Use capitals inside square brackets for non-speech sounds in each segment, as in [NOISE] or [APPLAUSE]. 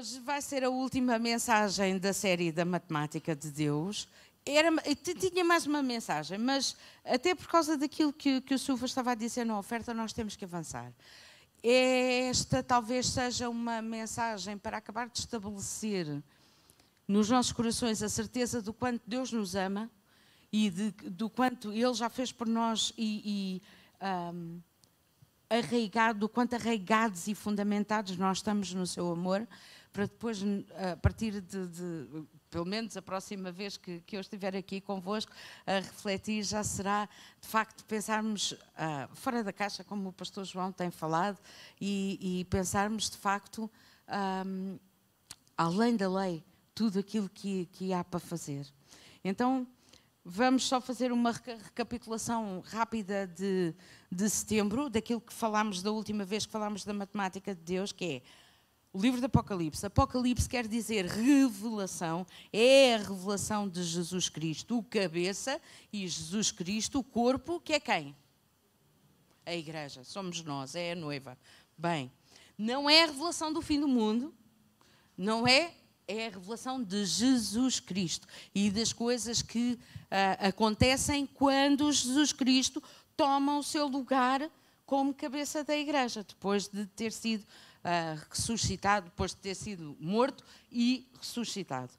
Hoje vai ser a última mensagem da série da Matemática de Deus. Era, tinha mais uma mensagem, mas até por causa daquilo que, que o Silva estava a dizer na oferta, nós temos que avançar. Esta talvez seja uma mensagem para acabar de estabelecer nos nossos corações a certeza do quanto Deus nos ama e de, do quanto Ele já fez por nós e, e um, arraigado, do quanto arraigados e fundamentados nós estamos no seu amor para depois, a partir de, de pelo menos a próxima vez que, que, eu estiver aqui convosco, a refletir, já será de facto pensarmos uh, fora da caixa, como o pastor João tem falado, e, e pensarmos de facto além da lei, tudo aquilo que, que há para fazer. Então, vamos só fazer uma recapitulação rápida de, de setembro, daquilo que falámos da última vez que falámos da matemática de Deus, que é o livro do Apocalipse. Apocalipse quer dizer revelação, é a revelação de Jesus Cristo, o cabeça, e Jesus Cristo, o corpo, que é quem? A igreja, somos nós, é a noiva. Bem, não é a revelação do fim do mundo, não é, é a revelação de Jesus Cristo e das coisas que uh, acontecem quando Jesus Cristo toma o seu lugar como cabeça da igreja, depois de ter sido uh, ressuscitado, depois de ter sido morto e ressuscitado.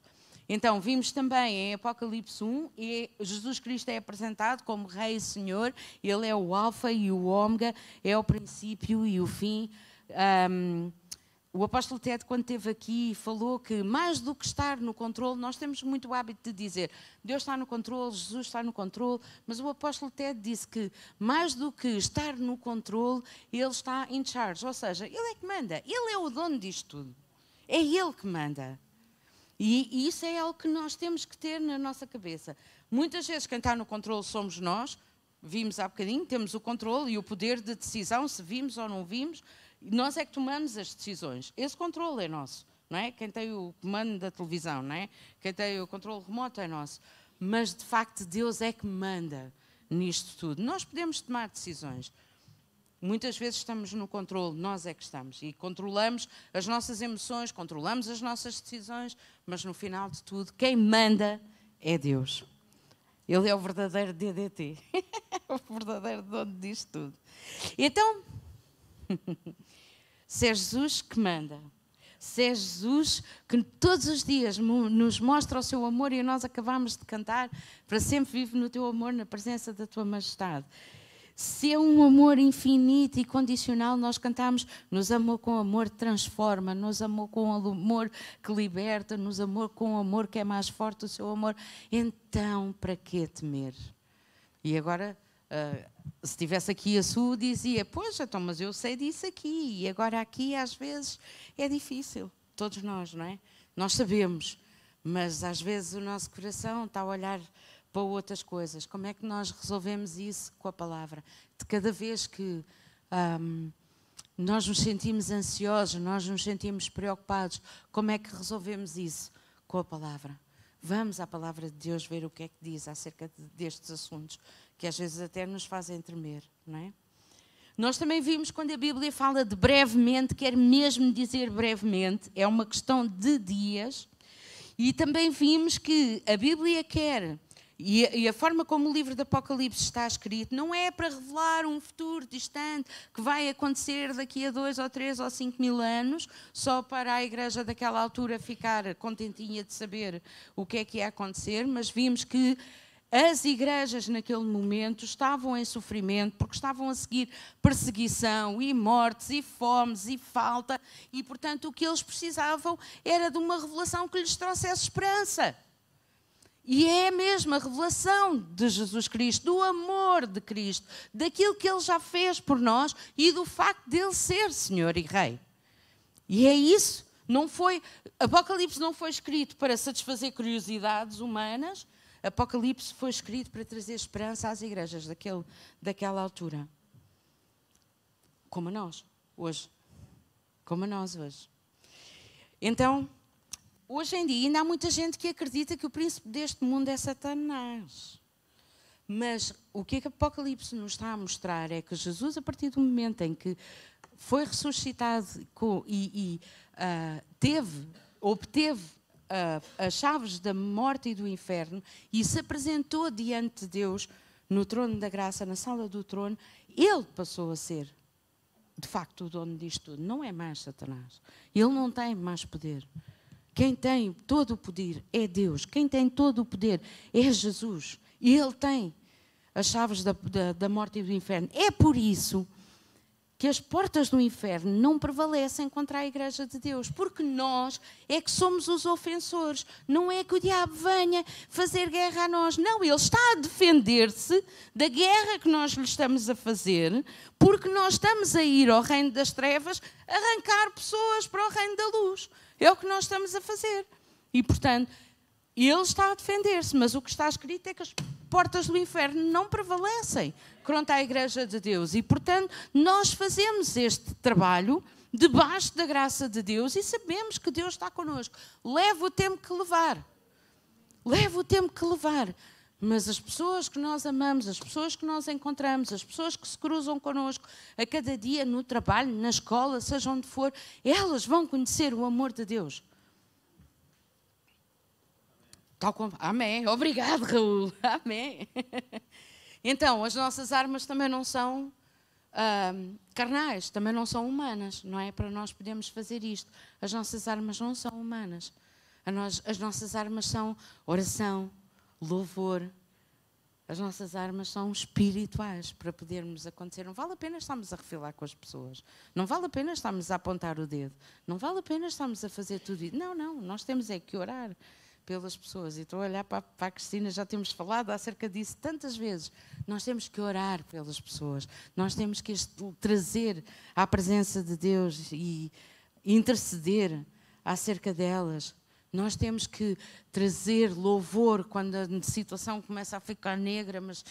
Então, vimos também em Apocalipse 1, e Jesus Cristo é apresentado como Rei e Senhor, Ele é o Alfa e o Ômega, é o princípio e o fim. Um, o apóstolo Ted, quando esteve aqui, falou que mais do que estar no controle, nós temos muito o hábito de dizer Deus está no controle, Jesus está no controle, mas o apóstolo Ted disse que mais do que estar no controle, ele está in charge, ou seja, ele é que manda, ele é o dono disto tudo, é ele que manda. E, e isso é algo que nós temos que ter na nossa cabeça. Muitas vezes quem está no controle somos nós, vimos há bocadinho, temos o controle e o poder de decisão, se vimos ou não vimos, nós é que tomamos as decisões. Esse controle é nosso, não é? Quem tem o comando da televisão, não é? Quem tem o controle remoto é nosso. Mas de facto Deus é que manda nisto tudo. Nós podemos tomar decisões. Muitas vezes estamos no controle, nós é que estamos e controlamos as nossas emoções, controlamos as nossas decisões, mas no final de tudo, quem manda é Deus. Ele é o verdadeiro DDT, [LAUGHS] o verdadeiro dono disto tudo. Então, [LAUGHS] Se é Jesus que manda, se é Jesus que todos os dias nos mostra o seu amor e nós acabamos de cantar, para sempre vive no teu amor, na presença da tua majestade. Se é um amor infinito e condicional, nós cantamos, nos amou com amor transforma, nos amou com amor que liberta, nos amou com amor que é mais forte do seu amor. Então, para que temer? E agora Uh, se tivesse aqui a Su, dizia: Pois, então, mas eu sei disso aqui, e agora aqui às vezes é difícil. Todos nós, não é? Nós sabemos, mas às vezes o nosso coração está a olhar para outras coisas. Como é que nós resolvemos isso com a palavra? De cada vez que um, nós nos sentimos ansiosos, nós nos sentimos preocupados, como é que resolvemos isso com a palavra? Vamos à palavra de Deus ver o que é que diz acerca destes assuntos que às vezes até nos fazem tremer, não é? Nós também vimos quando a Bíblia fala de brevemente, quer mesmo dizer brevemente, é uma questão de dias. E também vimos que a Bíblia quer, e a, forma como o livro do Apocalipse está escrito, não é para revelar um futuro distante que vai acontecer daqui a dois ou três ou cinco mil anos, só para a igreja daquela altura ficar contentinha de saber o que é que ia acontecer, mas vimos que as igrejas naquele momento estavam em sofrimento porque estavam a seguir perseguição e mortes e fomes e falta e, portanto, o que eles precisavam era de uma revelação que lhes trouxesse esperança. E é a mesma revelação de Jesus Cristo, do amor de Cristo, daquilo que Ele já fez por nós e do facto de Ele ser Senhor e Rei. E é isso. Não foi, Apocalipse não foi escrito para satisfazer curiosidades humanas, Apocalipse foi escrito para trazer esperança às igrejas daquele, daquela altura. Como a nós, hoje. Como a nós hoje. Então, hoje em dia, ainda há muita gente que acredita que o príncipe deste mundo é Satanás. Mas o que, é que Apocalipse nos está a mostrar é que Jesus, a partir do momento em que foi ressuscitado e, e uh, teve, obteve as chaves da morte e do inferno e se apresentou diante de Deus no trono da graça, na sala do trono, ele passou a ser, de facto, o dono disto tudo. Não é mais Satanás. Ele não tem mais poder. Quem tem todo o poder é Deus. Quem tem todo o poder é Jesus. E Ele tem as chaves da, da, da morte e do inferno. É por isso que as portas do inferno não prevalecem contra a Igreja de Deus, porque nós é que somos os ofensores. Não é que o diabo venha fazer guerra a nós. Não, ele está a defender-se da guerra que nós lhe estamos a fazer, porque nós estamos a ir ao reino das trevas arrancar pessoas para o reino da luz. É o que nós estamos a fazer. E, portanto, ele está a defender-se, mas o que está escrito é que as portas do inferno não prevalecem contra a Igreja de Deus. E, portanto, nós fazemos este trabalho debaixo da graça de Deus e sabemos que Deus está connosco. Leva o tempo que levar. Leva o tempo que levar. Mas as pessoas que nós amamos, as pessoas que nós encontramos, as pessoas que se cruzam connosco a cada dia no trabalho, na escola, seja onde for, elas vão conhecer o amor de Deus. Tal como... Amém. Obrigado, Raul. [LAUGHS] Amém. Então, as nossas armas também não são uh, carnais, também não são humanas, não é? Para nós podermos fazer isto. As nossas armas não são humanas. Nós, as nossas armas são oração, louvor. As nossas armas são espirituais para podermos acontecer. Não vale a pena estarmos a refilar com as pessoas. Não vale a pena estarmos a apontar o dedo. Não vale a pena estarmos a fazer tudo isso. Não, não. Nós temos é que orar pelas pessoas. E estou a olhar para, a Cristina, já temos falado acerca disso tantas vezes. Nós temos que orar pelas pessoas, nós temos que trazer à presença de Deus e interceder acerca delas. Nós temos que trazer louvor quando a situação começa a ficar negra, mas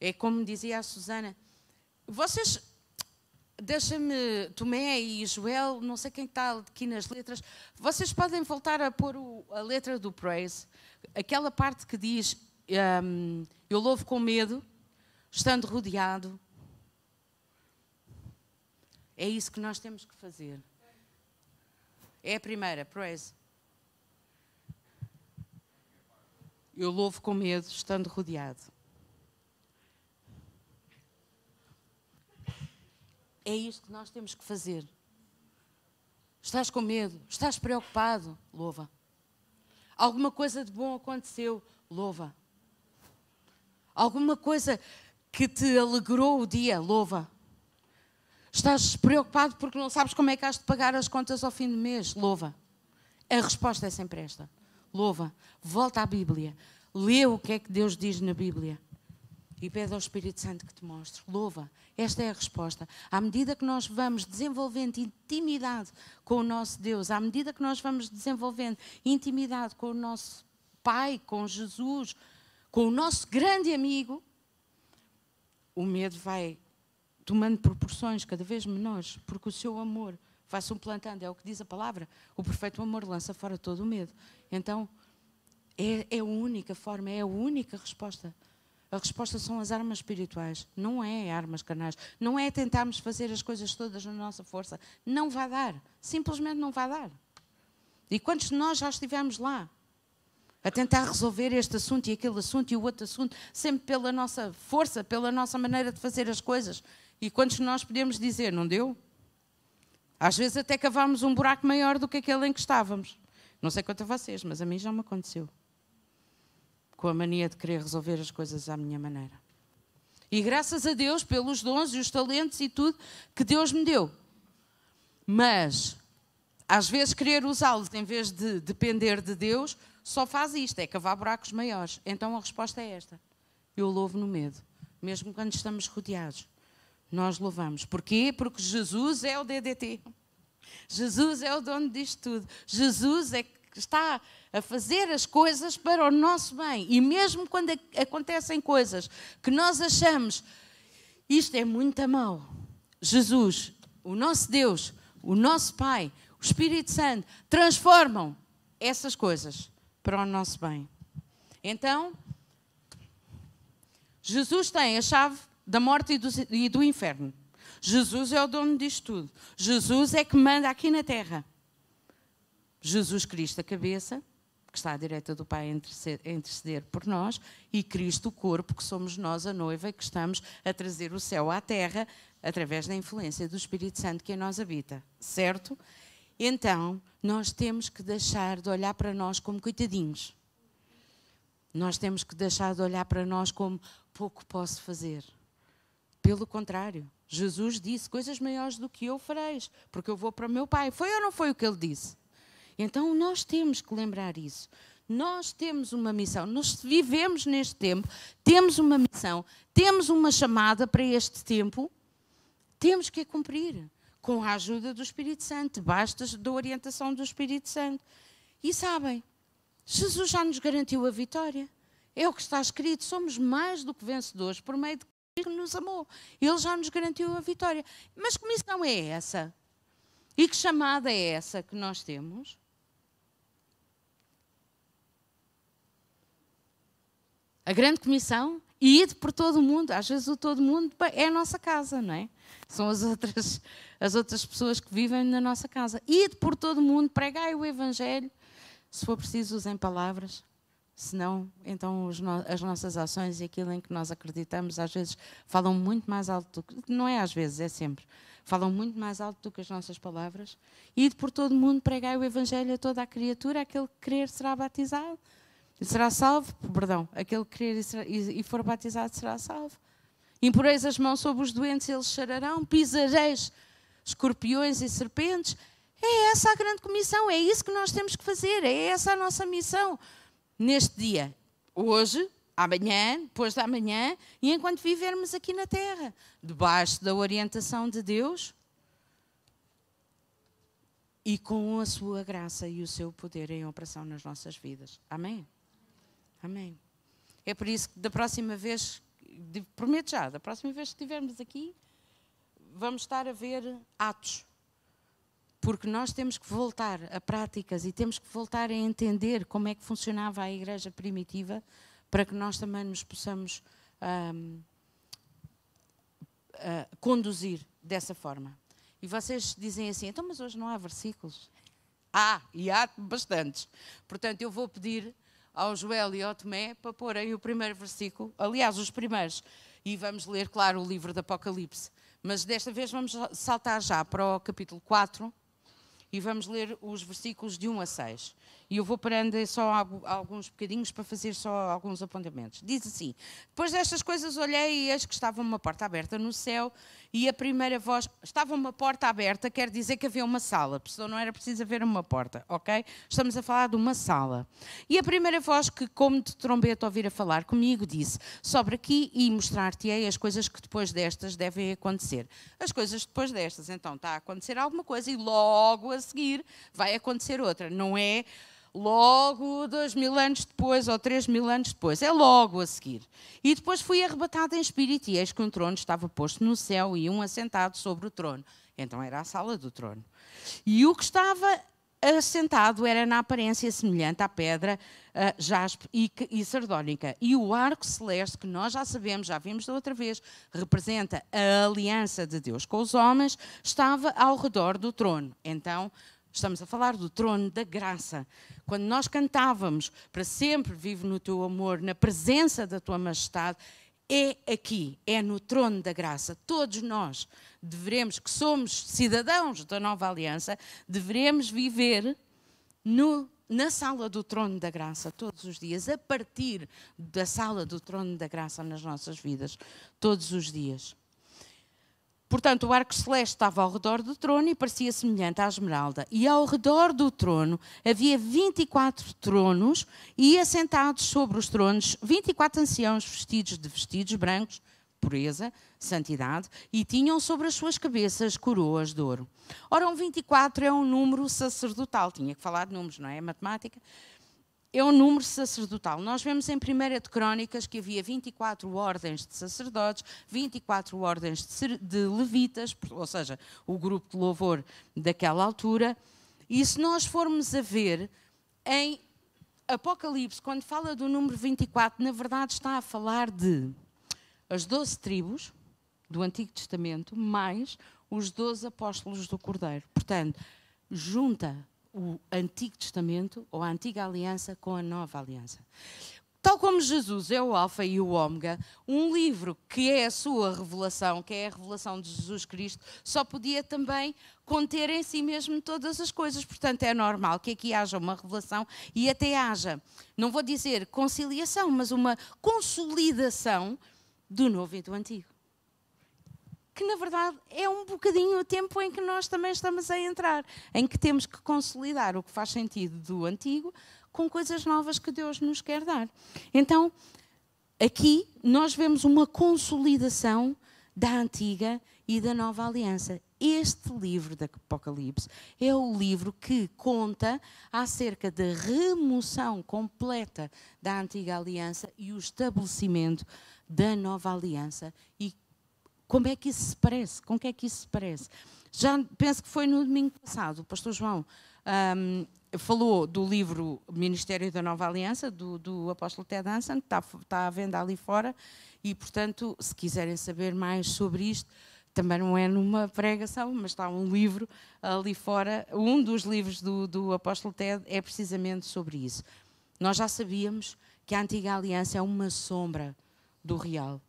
é como dizia a Susana, vocês Deixa-me, Tomé e Joel, não sei quem está aqui nas letras, vocês podem voltar a pôr o, a letra do Praise, aquela parte que diz: um, Eu louvo com medo, estando rodeado. É isso que nós temos que fazer. É a primeira, Praise. Eu louvo com medo, estando rodeado. É isto que nós temos que fazer. Estás com medo? Estás preocupado? Louva. Alguma coisa de bom aconteceu? Louva. Alguma coisa que te alegrou o dia? Louva. Estás preocupado porque não sabes como é que has de pagar as contas ao fim do mês? Louva. A resposta é sempre esta. Louva. Volta à Bíblia. Lê o que é que Deus diz na Bíblia e pede ao Espírito Santo que te mostre. Louva. Esta é a resposta. À medida que nós vamos desenvolvendo intimidade com o nosso Deus, à medida que nós vamos desenvolvendo intimidade com o nosso Pai, com Jesus, com o nosso grande amigo, o medo vai tomando proporções cada vez menores, porque o seu amor vai-se plantando, é o que diz a palavra. O perfeito amor lança fora todo o medo. Então, é, é a única forma, é a única resposta a resposta são as armas espirituais, não é armas carnais. Não é tentarmos fazer as coisas todas na nossa força. Não vai dar. Simplesmente não vai dar. E quantos de nós já estivemos lá? A tentar resolver este assunto e aquele assunto e o outro assunto, sempre pela nossa força, pela nossa maneira de fazer as coisas. E quantos de nós podemos dizer, não deu? Às vezes até cavámos um buraco maior do que aquele em que estávamos. Não sei quanto a vocês, mas a mim já me aconteceu com a mania de querer resolver as coisas à minha maneira. E graças a Deus pelos dons e os talentos e tudo que Deus me deu. Mas, às vezes, querer usá-los em vez de depender de Deus, só faz isto: é cavar buracos maiores. Então a resposta é esta: eu louvo no medo, mesmo quando estamos rodeados. Nós louvamos. Porquê? Porque Jesus é o DDT. Jesus é o dono disto tudo. Jesus é que está a fazer as coisas para o nosso bem. E mesmo quando acontecem coisas que nós achamos isto é muito mal, Jesus, o nosso Deus, o nosso Pai, o Espírito Santo transformam essas coisas para o nosso bem. Então, Jesus tem a chave da morte e do, e do inferno. Jesus é o dono disto tudo. Jesus é que manda aqui na terra. Jesus Cristo, a cabeça, que está à direita do Pai a interceder por nós, e Cristo, o corpo, que somos nós, a noiva, que estamos a trazer o céu à terra através da influência do Espírito Santo que em nós habita, certo? Então, nós temos que deixar de olhar para nós como coitadinhos. Nós temos que deixar de olhar para nós como pouco posso fazer. Pelo contrário, Jesus disse: coisas maiores do que eu fareis, porque eu vou para o meu Pai. Foi ou não foi o que ele disse? Então nós temos que lembrar isso. Nós temos uma missão, nós vivemos neste tempo, temos uma missão, temos uma chamada para este tempo, temos que a cumprir com a ajuda do Espírito Santo, basta da orientação do Espírito Santo. E sabem, Jesus já nos garantiu a vitória. É o que está escrito, somos mais do que vencedores por meio de que nos amou. Ele já nos garantiu a vitória. Mas que missão é essa? E que chamada é essa que nós temos? A grande comissão, e ir por todo o mundo. Às vezes o todo mundo é a nossa casa, não é? São as outras, as outras pessoas que vivem na nossa casa. Ir por todo o mundo, pregai o Evangelho. Se for preciso, usem palavras. Senão, então no, as nossas ações e aquilo em que nós acreditamos, às vezes falam muito mais alto do que. Não é às vezes, é sempre. Falam muito mais alto do que as nossas palavras. Ide por todo o mundo, pregai o Evangelho a toda a criatura, aquele que crer será batizado será salvo, perdão, aquele que crer e, e, e for batizado será salvo. Imporeis as mãos sobre os doentes, eles chararão, pisareis escorpiões e serpentes. É essa a grande comissão, é isso que nós temos que fazer, é essa a nossa missão. Neste dia, hoje, amanhã, depois da manhã e enquanto vivermos aqui na terra, debaixo da orientação de Deus. E com a sua graça e o seu poder em operação nas nossas vidas. Amém? Amém. É por isso que da próxima vez, prometo já, da próxima vez que estivermos aqui, vamos estar a ver atos. Porque nós temos que voltar a práticas e temos que voltar a entender como é que funcionava a igreja primitiva para que nós também nos possamos um, uh, conduzir dessa forma. E vocês dizem assim, então, mas hoje não há versículos? Há, e há bastantes. Portanto, eu vou pedir ao Joel e ao Tomé para porem o primeiro versículo, aliás, os primeiros, e vamos ler, claro, o livro do Apocalipse. Mas desta vez vamos saltar já para o capítulo 4 e vamos ler os versículos de 1 a 6. E eu vou parando só alguns bocadinhos para fazer só alguns apontamentos. Diz assim: Depois destas coisas olhei e eis que estava uma porta aberta no céu e a primeira voz. Estava uma porta aberta, quer dizer que havia uma sala, senão não era preciso haver uma porta, ok? Estamos a falar de uma sala. E a primeira voz que, como de trombeta, ouvira falar comigo, disse: Sobre aqui e mostrar-te-ei as coisas que depois destas devem acontecer. As coisas depois destas, então está a acontecer alguma coisa e logo a seguir vai acontecer outra. Não é logo dois mil anos depois ou três mil anos depois, é logo a seguir. E depois fui arrebatado em espírito e eis que um trono estava posto no céu e um assentado sobre o trono. Então era a sala do trono. E o que estava assentado era na aparência semelhante à pedra uh, jaspe e, e sardónica. E o arco celeste, que nós já sabemos, já vimos da outra vez, representa a aliança de Deus com os homens, estava ao redor do trono. Então, Estamos a falar do trono da graça. Quando nós cantávamos para sempre vivo no teu amor, na presença da tua majestade, é aqui, é no trono da graça. Todos nós devemos, que somos cidadãos da nova aliança, devemos viver no, na sala do trono da graça todos os dias, a partir da sala do trono da graça nas nossas vidas, todos os dias. Portanto, o arco celeste estava ao redor do trono e parecia semelhante à esmeralda. E ao redor do trono havia 24 tronos e assentados sobre os tronos 24 anciãos vestidos de vestidos brancos, pureza, santidade, e tinham sobre as suas cabeças coroas de ouro. Ora, um 24 é um número sacerdotal. Tinha que falar de números, não é? É matemática é o número sacerdotal. Nós vemos em 1 de Crónicas que havia 24 ordens de sacerdotes, 24 ordens de levitas, ou seja, o grupo de louvor daquela altura. E se nós formos a ver em Apocalipse, quando fala do número 24, na verdade está a falar de as 12 tribos do Antigo Testamento, mais os 12 apóstolos do Cordeiro. Portanto, junta o Antigo Testamento ou a Antiga Aliança com a Nova Aliança. Tal como Jesus é o Alfa e o Ômega, um livro que é a sua revelação, que é a revelação de Jesus Cristo, só podia também conter em si mesmo todas as coisas. Portanto, é normal que aqui haja uma revelação e até haja, não vou dizer conciliação, mas uma consolidação do Novo e do Antigo que na verdade é um bocadinho o tempo em que nós também estamos a entrar, em que temos que consolidar o que faz sentido do antigo com coisas novas que Deus nos quer dar. Então, aqui nós vemos uma consolidação da antiga e da nova aliança. Este livro do Apocalipse é o livro que conta acerca da remoção completa da antiga aliança e o estabelecimento da nova aliança e como é que isso se parece? Com que é que isso se parece? Já penso que foi no domingo passado, o pastor João um, falou do livro Ministério da Nova Aliança, do, do apóstolo Ted Hanson, que está, está à venda ali fora, e, portanto, se quiserem saber mais sobre isto, também não é numa pregação, mas está um livro ali fora. Um dos livros do, do apóstolo Ted é precisamente sobre isso. Nós já sabíamos que a antiga aliança é uma sombra do real.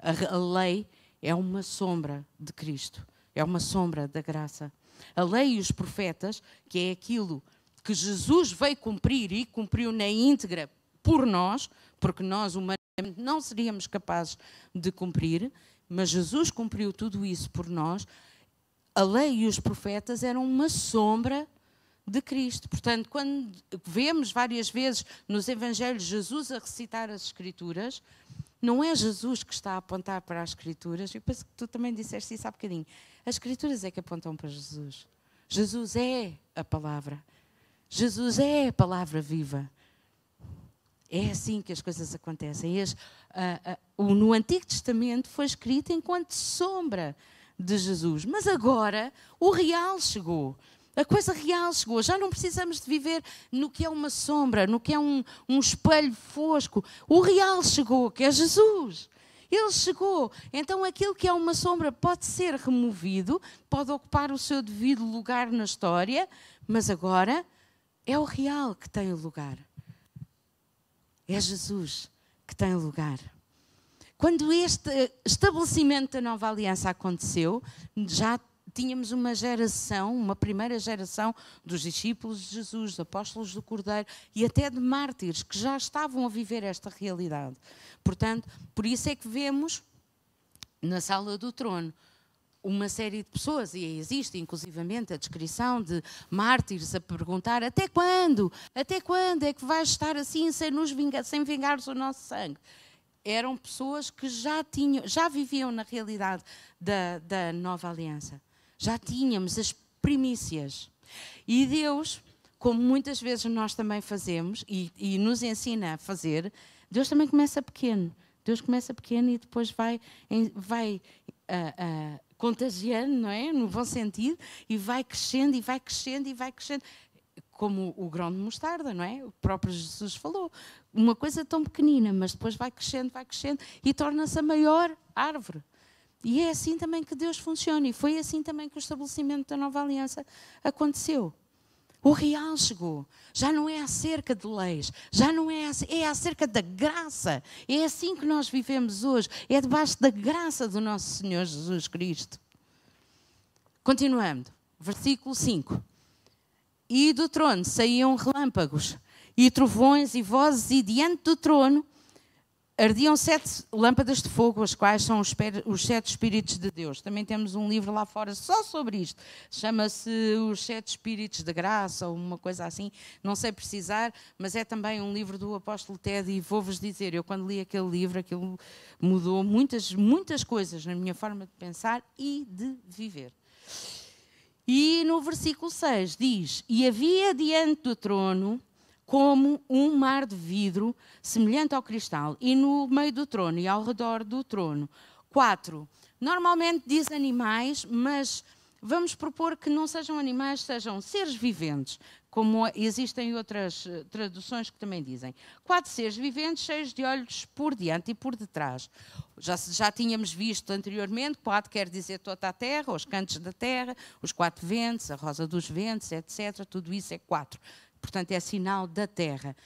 A, a lei é uma sombra de Cristo, é uma sombra da graça. A lei e os profetas, que é aquilo que Jesus veio cumprir e cumpriu na íntegra por nós, porque nós humanamente não seríamos capazes de cumprir, mas Jesus cumpriu tudo isso por nós. A lei e os profetas eram uma sombra de Cristo. Portanto, quando vemos várias vezes nos evangelhos Jesus a recitar as escrituras, não é Jesus que está a apontar para as Escrituras. Eu penso que tu também disseste isso há bocadinho. As Escrituras é que apontam para Jesus. Jesus é a palavra. Jesus é a palavra viva. É assim que as coisas acontecem. As, no Antigo Testamento foi escrito enquanto sombra de Jesus. Mas agora o real chegou. A coisa real chegou. Já não precisamos de viver no que é uma sombra, no que é um, um espelho fosco. O real chegou, que é Jesus. Ele chegou. Então aquilo que é uma sombra pode ser removido, pode ocupar o seu devido lugar na história, mas agora é o real que tem o lugar. É Jesus que tem o lugar. Quando este estabelecimento da nova aliança aconteceu, já tínhamos uma geração, uma primeira geração dos discípulos de Jesus, dos apóstolos do Cordeiro e até de mártires que já estavam a viver esta realidade. Portanto, por isso é que vemos na sala do trono uma série de pessoas, e existe inclusivamente a descrição de mártires a perguntar até quando? Até quando é que vais estar assim sem nos vingar, sem vingares o nosso sangue? Eram pessoas que já tinham, já viviam na realidade da, da nova aliança já tínhamos as primícias. E Deus, como muitas vezes nós também fazemos e, e nos ensina a fazer, Deus também começa pequeno. Deus começa pequeno e depois vai, vai uh, uh, contagiando, não é? No bom sentido, e vai crescendo, e vai crescendo, e vai crescendo. Como o grão de mostarda, não é? O próprio Jesus falou. Uma coisa tão pequenina, mas depois vai crescendo, vai crescendo e torna-se a maior árvore. E é assim também que Deus funciona. E foi assim também que o estabelecimento da nova aliança aconteceu. O real chegou. Já não é acerca de leis, já não é, é acerca da graça. É assim que nós vivemos hoje. É debaixo da graça do nosso Senhor Jesus Cristo. Continuando, versículo 5. E do trono saíam relâmpagos e trovões e vozes, e diante do trono ardiam sete lâmpadas de fogo, as quais são os, sete Espíritos de Deus. Também temos um livro lá fora só sobre isto. Chama-se Os Sete Espíritos de Graça, ou uma coisa assim. Não sei precisar, mas é também um livro do apóstolo Ted. E vou-vos dizer, eu quando li aquele livro, aquilo mudou muitas, muitas coisas na minha forma de pensar e de viver. E no versículo 6 diz: E havia diante do trono como um mar de vidro semelhante ao cristal, e no meio do trono e ao redor do trono. Quatro. Normalmente diz animais, mas vamos propor que não sejam animais, sejam seres viventes, como existem outras eh, traduções que também dizem. Quatro seres viventes cheios de olhos por diante e por detrás. Já, já tínhamos visto anteriormente, quatro quer dizer toda a terra, os cantos da terra, os quatro ventos, a rosa dos ventos, etc. Tudo isso é quatro. Portanto, é sinal da terra.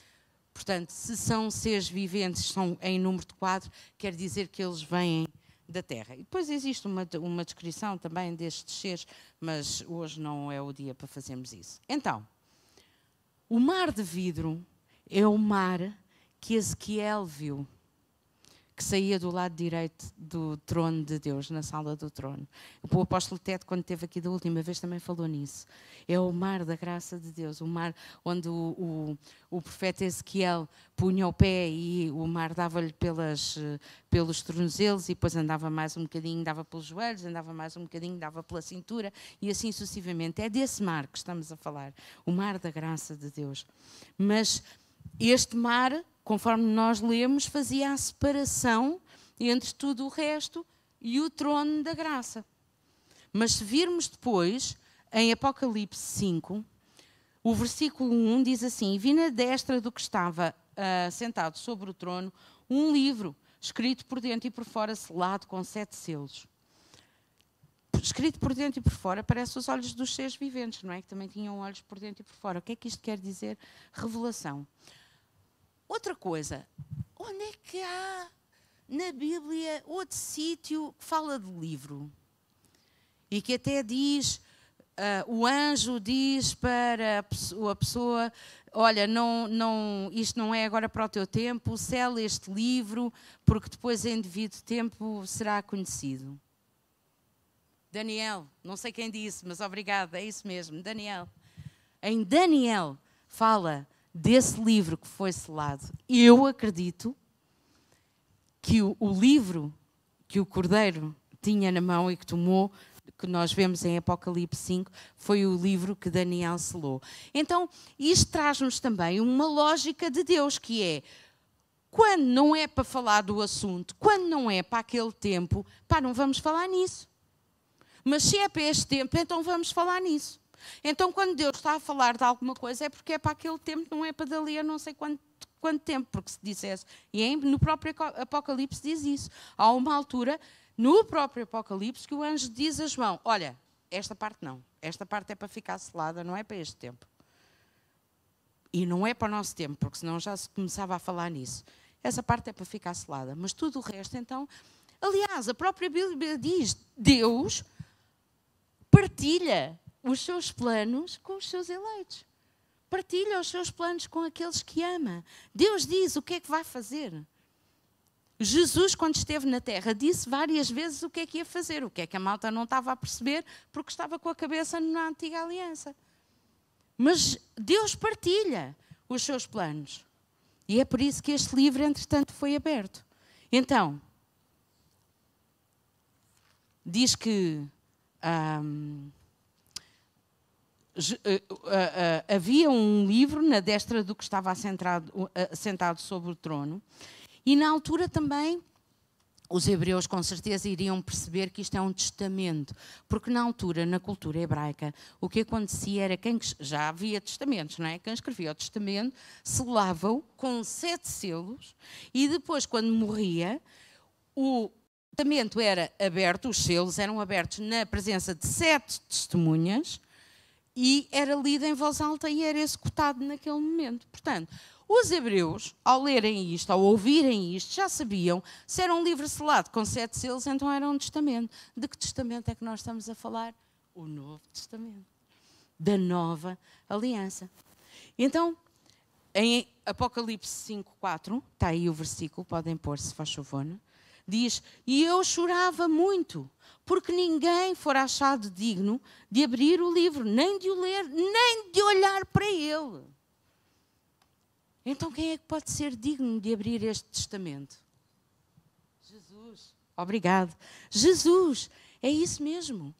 Portanto, se são seres viventes, são em número de quatro, quer dizer que eles vêm da Terra. E depois existe uma, uma descrição também destes seres, mas hoje não é o dia para fazermos isso. Então, o mar de vidro é o mar que Ezequiel viu que saía do lado direito do trono de Deus, na sala do trono. O apóstolo Teto, quando esteve aqui da última vez, também falou nisso. É o mar da graça de Deus, o mar onde o, o, o profeta Ezequiel punha o pé e o mar dava-lhe pelos tornozelos e depois andava mais um bocadinho, dava pelos joelhos, andava mais um bocadinho, dava pela cintura e assim sucessivamente. É desse mar que estamos a falar, o mar da graça de Deus. Mas este mar conforme nós lemos, fazia a separação entre tudo o resto e o trono da graça. Mas se virmos depois, em Apocalipse 5, o versículo 1 diz assim: Vi na destra do que estava uh, sentado sobre o trono um livro, escrito por dentro e por fora, selado com sete selos. Escrito por dentro e por fora, parece os olhos dos seres viventes, não é? Que também tinham olhos por dentro e por fora. O que é que isto quer dizer? Revelação. Outra coisa, onde é que há na Bíblia outro sítio que fala de livro? E que até diz, uh, o anjo diz para a pessoa, olha, não, não, isto não é agora para o teu tempo, sela este livro, porque depois em devido tempo será conhecido. Daniel, não sei quem disse, mas obrigada, é isso mesmo, Daniel. Em Daniel fala desse livro que foi selado. Eu acredito que o, o livro que o Cordeiro tinha na mão e que tomou que nós vemos em Apocalipse 5, foi o livro que Daniel selou. Então, isto traz-nos também uma lógica de Deus, que é quando não é para falar do assunto, quando não é para aquele tempo, pá, não vamos falar nisso. Mas se é para este tempo, então vamos falar nisso. Então, quando Deus está a falar de alguma coisa, é porque é para aquele tempo, não é para dali a não sei quanto, quanto tempo, porque se dissesse, e no próprio Apocalipse diz isso. Há uma altura, no próprio Apocalipse, que o anjo diz a João: Olha, esta parte não, esta parte é para ficar selada, não é para este tempo. E não é para o nosso tempo, porque senão já se começava a falar nisso. Essa parte é para ficar selada, mas tudo o resto, então. Aliás, a própria Bíblia diz: Deus partilha os seus planos com os seus eleitos. Partilha os seus planos com aqueles que ama. Deus diz o que é que vai fazer. Jesus, quando esteve na terra, disse várias vezes o que é que ia fazer, o que é que a malta não estava a perceber, porque estava com a cabeça na antiga aliança. Mas Deus partilha os seus planos. E é por isso que este livro, entretanto, foi aberto. Então, diz que. Eh, havia um livro na destra do que estava assentado, sentado sobre o trono, e na altura também os hebreus com certeza iriam perceber que isto é um testamento, porque na altura, na cultura hebraica, o que acontecia era quem já havia testamentos, não é? Quem escrevia o testamento selava-o com sete selos e depois, quando morria, o testamento era aberto, os selos eram abertos na presença de sete testemunhas e era lido em voz alta e era executado naquele momento. Portanto, os hebreus, ao lerem isto, ao ouvirem isto, já sabiam se era um livro selado com sete selos, então era um testamento. De que testamento é que nós estamos a falar? O Novo Testamento. Da nova aliança. Então, em Apocalipse 5, 4, está aí o versículo, podem pôr se faz favor, diz: E eu chorava muito porque ninguém for achado digno de abrir o livro, nem de o ler, nem de olhar para ele. Então, quem é que pode ser digno de abrir este testamento? Jesus. Obrigado. Jesus. É isso mesmo.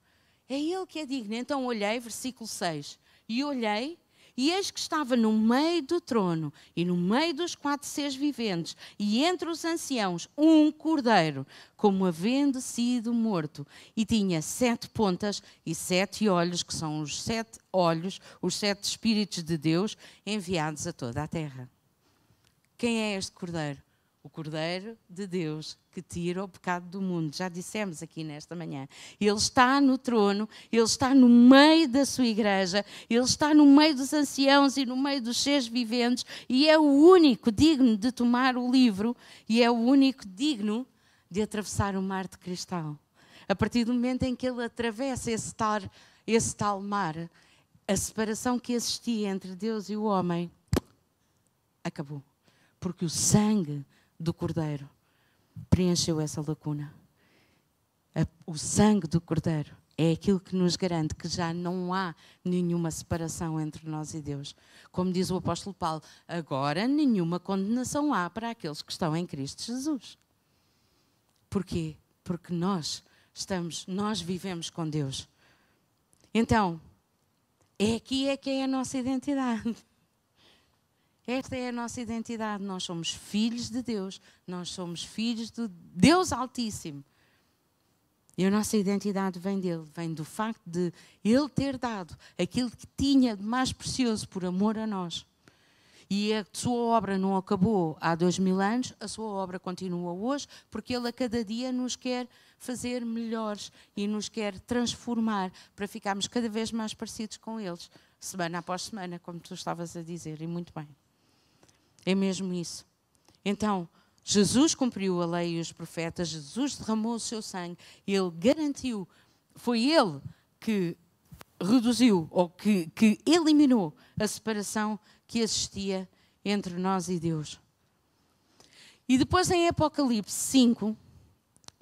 É Ele que é digno. Então, olhei, versículo 6. E olhei, E eis que estava no meio do trono e no meio dos quatro seres viventes e entre os anciãos um cordeiro, como havendo sido morto, e tinha sete pontas e sete olhos, que são os sete olhos, os sete espíritos de Deus enviados a toda a terra. Quem é este cordeiro? O Cordeiro de Deus que tira o pecado do mundo. Já dissemos aqui nesta manhã. Ele está no trono, ele está no meio da sua igreja, ele está no meio dos anciãos e no meio dos seres viventes e é o único digno de tomar o livro e é o único digno de atravessar o mar de cristal. A partir do momento em que ele atravessa esse tal, esse tal mar, a separação que existia entre Deus e o homem acabou. Porque o sangue do Cordeiro preencheu essa lacuna. O sangue do Cordeiro é aquilo que nos garante que já não há nenhuma separação entre nós e Deus. Como diz o apóstolo Paulo, agora nenhuma condenação há para aqueles que estão em Cristo Jesus. Porquê? Porque nós estamos, nós vivemos com Deus. Então, é aqui é que é a nossa identidade. Esta é a nossa identidade. Nós somos filhos de Deus. Nós somos filhos de Deus Altíssimo. E a nossa identidade vem dele, vem do facto de ele ter dado aquilo que tinha de mais precioso por amor a nós. E a sua obra não acabou há dois mil anos, a sua obra continua hoje, porque ele a cada dia nos quer fazer melhores e nos quer transformar para ficarmos cada vez mais parecidos com eles, semana após semana, como tu estavas a dizer, e muito bem. É mesmo isso. Então, Jesus cumpriu a lei e os profetas, Jesus derramou o seu sangue, ele garantiu, foi ele que reduziu ou que, que eliminou a separação que existia entre nós e Deus. E depois em Apocalipse 5,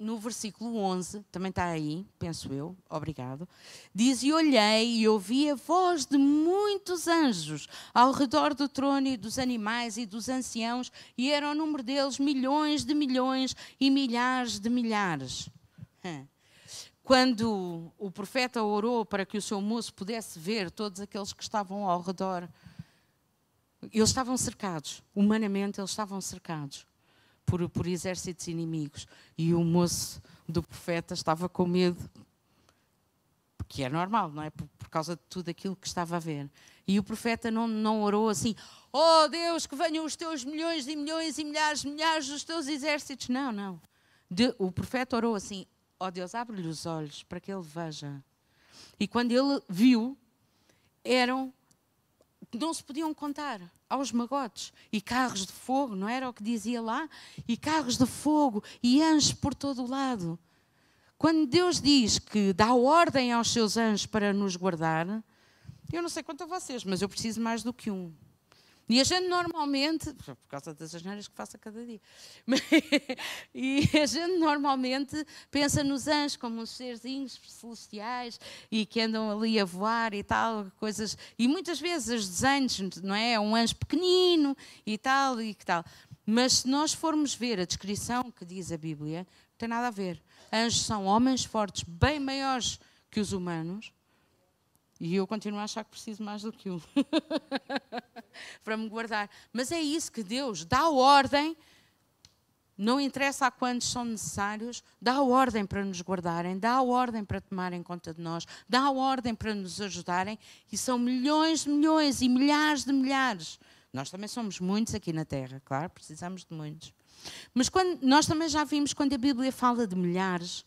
no versículo 11, também está aí, penso eu, obrigado, diz: E olhei e ouvi a voz de muitos anjos ao redor do trono e dos animais e dos anciãos, e era o número deles milhões de milhões e milhares de milhares. Quando o profeta orou para que o seu moço pudesse ver todos aqueles que estavam ao redor, eles estavam cercados, humanamente eles estavam cercados por, por exércitos inimigos. E o moço do profeta estava com medo, porque é normal, não é? Por, por, causa de tudo aquilo que estava a ver. E o profeta não, não orou assim: Oh Deus, que venham os teus milhões e milhões e milhares, milhares dos teus exércitos. Não, não. De, o profeta orou assim: Oh Deus, abre-lhe os olhos para que ele veja. E quando ele viu, eram não se podiam contar aos magotes. E carros de fogo, não era o que dizia lá? E carros de fogo e anjos por todo o lado. Quando Deus diz que dá ordem aos seus anjos para nos guardar, eu não sei quanto a vocês, mas eu preciso mais do que um. E a gente normalmente, por causa das asneiras que faço a cada dia, [LAUGHS] e a gente normalmente pensa nos anjos como uns serzinhos celestiais e que andam ali a voar e tal, coisas. E muitas vezes os desenhos, não é? É um anjo pequenino e tal e que tal. Mas se nós formos ver a descrição que diz a Bíblia, não tem nada a ver. Anjos são homens fortes, bem maiores que os humanos, e eu continuo a achar que preciso mais do que um [LAUGHS] para me guardar. Mas é isso que Deus dá ordem, não interessa a quantos são necessários, dá ordem para nos guardarem, dá ordem para tomarem conta de nós, dá ordem para nos ajudarem, e são milhões de milhões e milhares de milhares. Nós também somos muitos aqui na Terra, claro, precisamos de muitos. Mas quando, nós também já vimos quando a Bíblia fala de milhares,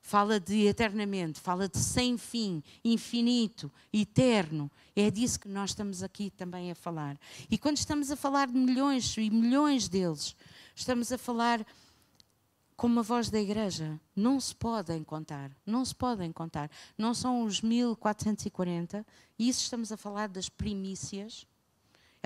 fala de eternamente, fala de sem fim, infinito, eterno. É disso que nós estamos aqui também a falar. E quando estamos a falar de milhões e milhões deles, estamos a falar como a voz da igreja. Não se podem contar, não se podem contar. Não são os 1440, e isso estamos a falar das primícias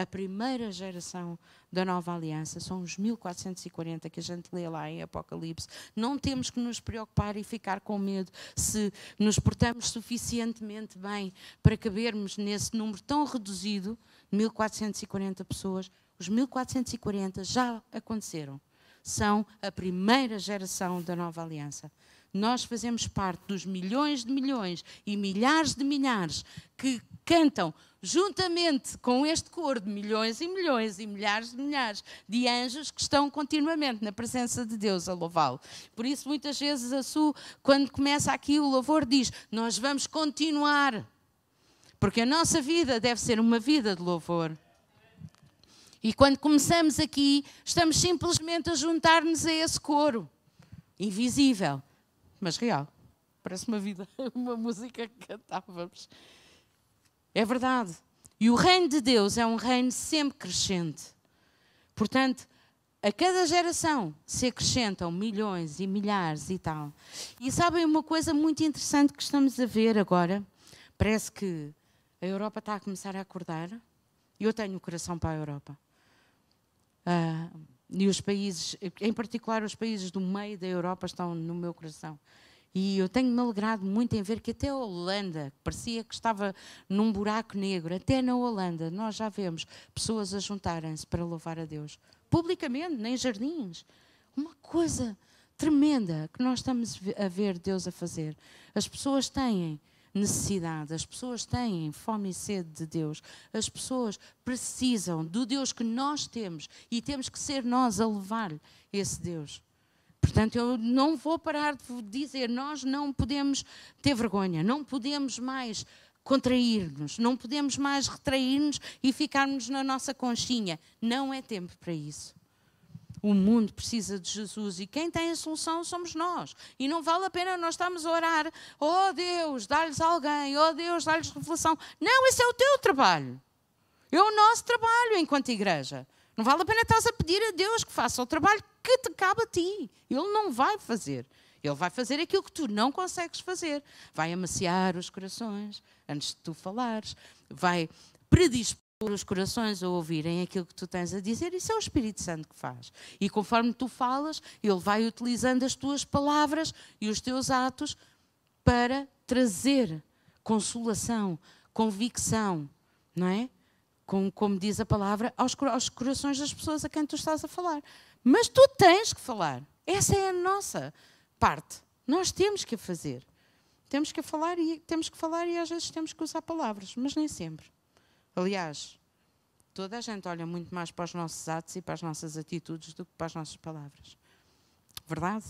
a primeira geração da nova aliança, são os 1440 que a gente lê lá em Apocalipse. Não temos que nos preocupar e ficar com medo se nos portamos suficientemente bem para cabermos nesse número tão reduzido, 1440 pessoas. Os 1440 já aconteceram. São a primeira geração da nova aliança. Nós fazemos parte dos milhões de milhões e milhares de milhares que cantam juntamente com este coro de milhões e milhões e milhares de milhares de anjos que estão continuamente na presença de Deus a louvá-lo. Por isso, muitas vezes, a Su, quando começa aqui o louvor, diz: Nós vamos continuar, porque a nossa vida deve ser uma vida de louvor. E quando começamos aqui, estamos simplesmente a juntar-nos a esse coro, invisível, mas real. Parece uma vida, [LAUGHS] uma música que cantávamos. É verdade. E o reino de Deus é um reino sempre crescente. Portanto, a cada geração se acrescentam milhões e milhares e tal. E sabem uma coisa muito interessante que estamos a ver agora? Parece que a Europa está a começar a acordar. E eu tenho o coração para a Europa. Uh, e os países, em particular os países do meio da Europa, estão no meu coração. E eu tenho-me alegrado muito em ver que até a Holanda, parecia que estava num buraco negro, até na Holanda nós já vemos pessoas a juntarem-se para louvar a Deus. Publicamente, nem jardins. Uma coisa tremenda que nós estamos a ver Deus a fazer. As pessoas têm necessidade, as pessoas têm fome e sede de Deus, as pessoas precisam do Deus que nós temos e temos que ser nós a levar esse Deus. Portanto, eu não vou parar de dizer, nós não podemos ter vergonha, não podemos mais contrair-nos, não podemos mais retrair-nos e ficarmos na nossa conchinha. Não é tempo para isso. O mundo precisa de Jesus e quem tem a solução somos nós. E não vale a pena nós estarmos a orar, oh Deus, dá-lhes alguém, oh Deus, dá-lhes revelação. Não, esse é o teu trabalho. É o nosso trabalho enquanto igreja. Não vale a pena estás a pedir a Deus que faça o trabalho que te cabe a ti. Ele não vai fazer. Ele vai fazer aquilo que tu não consegues fazer. Vai amaciar os corações antes de tu falares. Vai predispor os corações a ouvirem aquilo que tu tens a dizer. Isso é o Espírito Santo que faz. E conforme tu falas, ele vai utilizando as tuas palavras e os teus atos para trazer consolação, convicção, não é? como, como diz a palavra, aos, aos corações das pessoas a quem tu estás a falar. Mas tu tens que falar. Essa é a nossa parte. Nós temos que fazer. Temos que falar e temos que falar e às vezes temos que usar palavras, mas nem sempre. Aliás, toda a gente olha muito mais para os nossos atos e para as nossas atitudes do que para as nossas palavras. Verdade?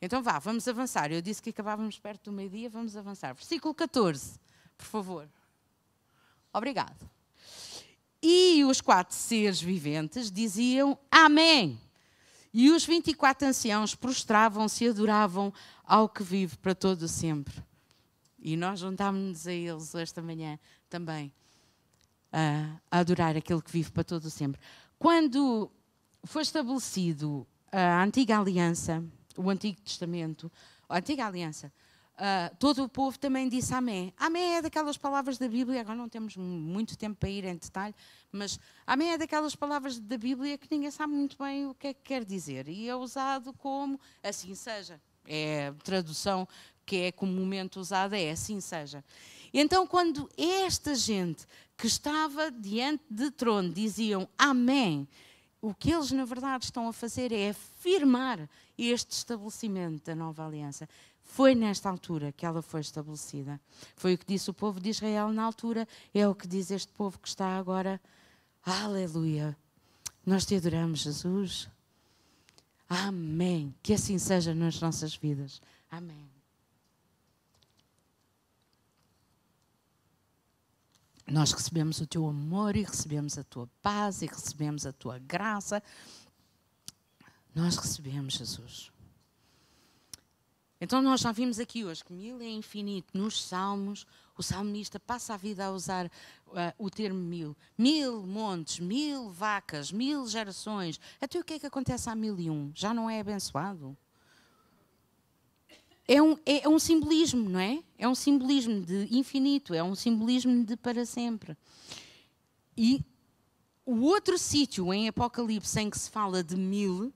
Então vá, vamos avançar. Eu disse que acabávamos perto do meio-dia, vamos avançar. Versículo 14, por favor. Obrigado. E os quatro seres viventes diziam Amém. E os 24 anciãos prostravam-se e adoravam ao que vive para todo sempre. E nós juntámos-nos a eles esta manhã também a adorar aquele que vive para todo o sempre. Quando foi estabelecido a antiga aliança, o Antigo Testamento, a antiga aliança, Uh, todo o povo também disse amém. Amém é daquelas palavras da Bíblia, agora não temos muito tempo para ir em detalhe, mas amém é daquelas palavras da Bíblia que ninguém sabe muito bem o que é que quer dizer. E é usado como assim seja. É a tradução que é comumente usada, é assim seja. Então, quando esta gente que estava diante de trono diziam amém, o que eles na verdade estão a fazer é afirmar este estabelecimento da nova aliança. Foi nesta altura que ela foi estabelecida. Foi o que disse o povo de Israel na altura, é o que diz este povo que está agora. Aleluia! Nós te adoramos, Jesus. Amém. Que assim seja nas nossas vidas. Amém. Nós recebemos o teu amor e recebemos a tua paz e recebemos a tua graça. Nós recebemos, Jesus. Então nós já vimos aqui hoje que mil é infinito nos salmos, o salmista passa a vida a usar uh, o termo mil. Mil montes, mil vacas, mil gerações. Até o que é que acontece a mil e um? Já não é abençoado? É um, é, é um simbolismo, não é? É um simbolismo de infinito, é um simbolismo de para sempre. E o outro sítio em Apocalipse em que se fala de mil